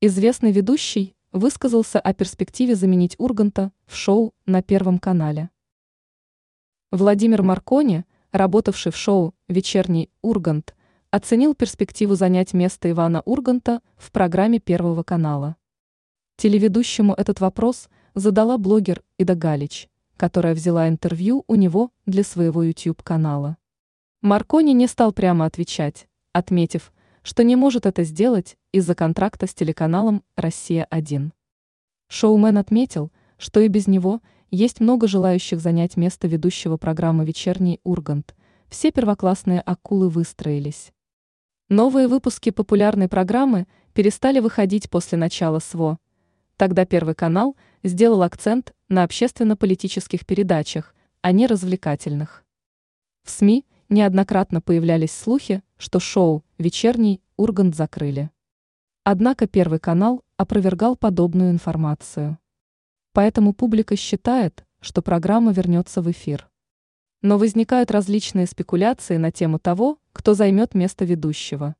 Известный ведущий высказался о перспективе заменить Урганта в шоу на Первом канале. Владимир Маркони, работавший в шоу «Вечерний Ургант», оценил перспективу занять место Ивана Урганта в программе Первого канала. Телеведущему этот вопрос задала блогер Ида Галич, которая взяла интервью у него для своего YouTube-канала. Маркони не стал прямо отвечать, отметив, что не может это сделать из-за контракта с телеканалом «Россия-1». Шоумен отметил, что и без него есть много желающих занять место ведущего программы «Вечерний Ургант». Все первоклассные акулы выстроились. Новые выпуски популярной программы перестали выходить после начала СВО. Тогда Первый канал сделал акцент на общественно-политических передачах, а не развлекательных. В СМИ неоднократно появлялись слухи, что шоу «Вечерний Ургант» закрыли. Однако Первый канал опровергал подобную информацию. Поэтому публика считает, что программа вернется в эфир. Но возникают различные спекуляции на тему того, кто займет место ведущего.